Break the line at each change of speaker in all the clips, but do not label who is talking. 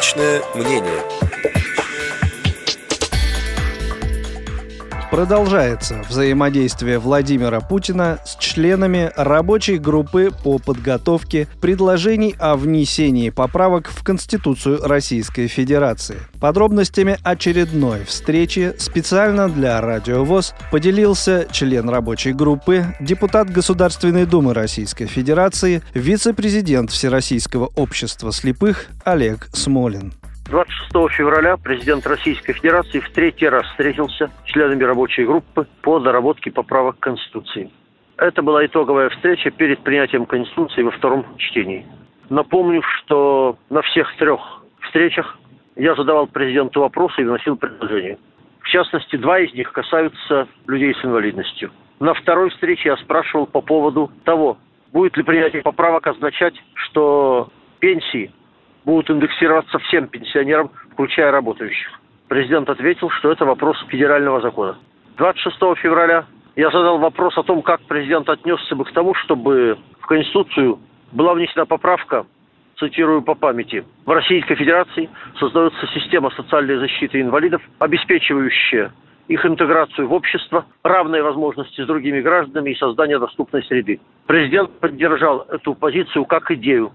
Личное мнение.
Продолжается взаимодействие Владимира Путина с членами рабочей группы по подготовке предложений о внесении поправок в Конституцию Российской Федерации. Подробностями очередной встречи специально для Радио ВОЗ поделился член рабочей группы, депутат Государственной Думы Российской Федерации, вице-президент Всероссийского общества слепых Олег Смолин.
26 февраля президент Российской Федерации в третий раз встретился с членами рабочей группы по доработке поправок к Конституции. Это была итоговая встреча перед принятием Конституции во втором чтении. Напомню, что на всех трех встречах я задавал президенту вопросы и вносил предложения. В частности, два из них касаются людей с инвалидностью. На второй встрече я спрашивал по поводу того, будет ли принятие поправок означать, что пенсии будут индексироваться всем пенсионерам, включая работающих. Президент ответил, что это вопрос федерального закона. 26 февраля я задал вопрос о том, как президент отнесся бы к тому, чтобы в Конституцию была внесена поправка, цитирую по памяти, в Российской Федерации создается система социальной защиты инвалидов, обеспечивающая их интеграцию в общество, равные возможности с другими гражданами и создание доступной среды. Президент поддержал эту позицию как идею,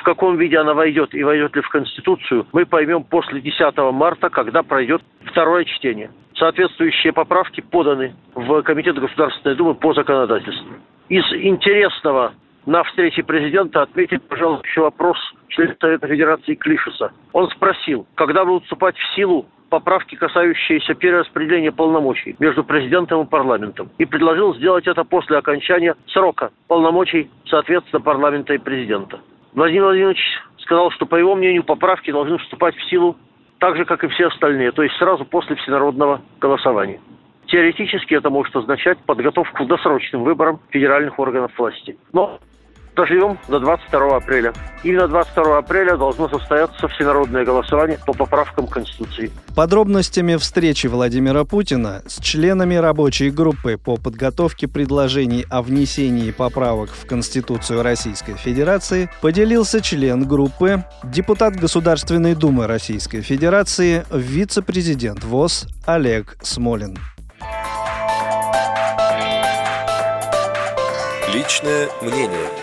в каком виде она войдет и войдет ли в Конституцию, мы поймем после 10 марта, когда пройдет второе чтение. Соответствующие поправки поданы в Комитет Государственной Думы по законодательству. Из интересного на встрече президента отметить, пожалуй, еще вопрос члена Совета Федерации Клишеса. Он спросил, когда будут вступать в силу поправки, касающиеся перераспределения полномочий между президентом и парламентом. И предложил сделать это после окончания срока полномочий, соответственно, парламента и президента. Владимир Владимирович сказал, что, по его мнению, поправки должны вступать в силу так же, как и все остальные, то есть сразу после всенародного голосования. Теоретически это может означать подготовку к досрочным выборам федеральных органов власти. Но доживем до 22 апреля. Именно 22 апреля должно состояться всенародное голосование по поправкам Конституции.
Подробностями встречи Владимира Путина с членами рабочей группы по подготовке предложений о внесении поправок в Конституцию Российской Федерации поделился член группы, депутат Государственной Думы Российской Федерации, вице-президент ВОЗ Олег Смолин.
Личное мнение.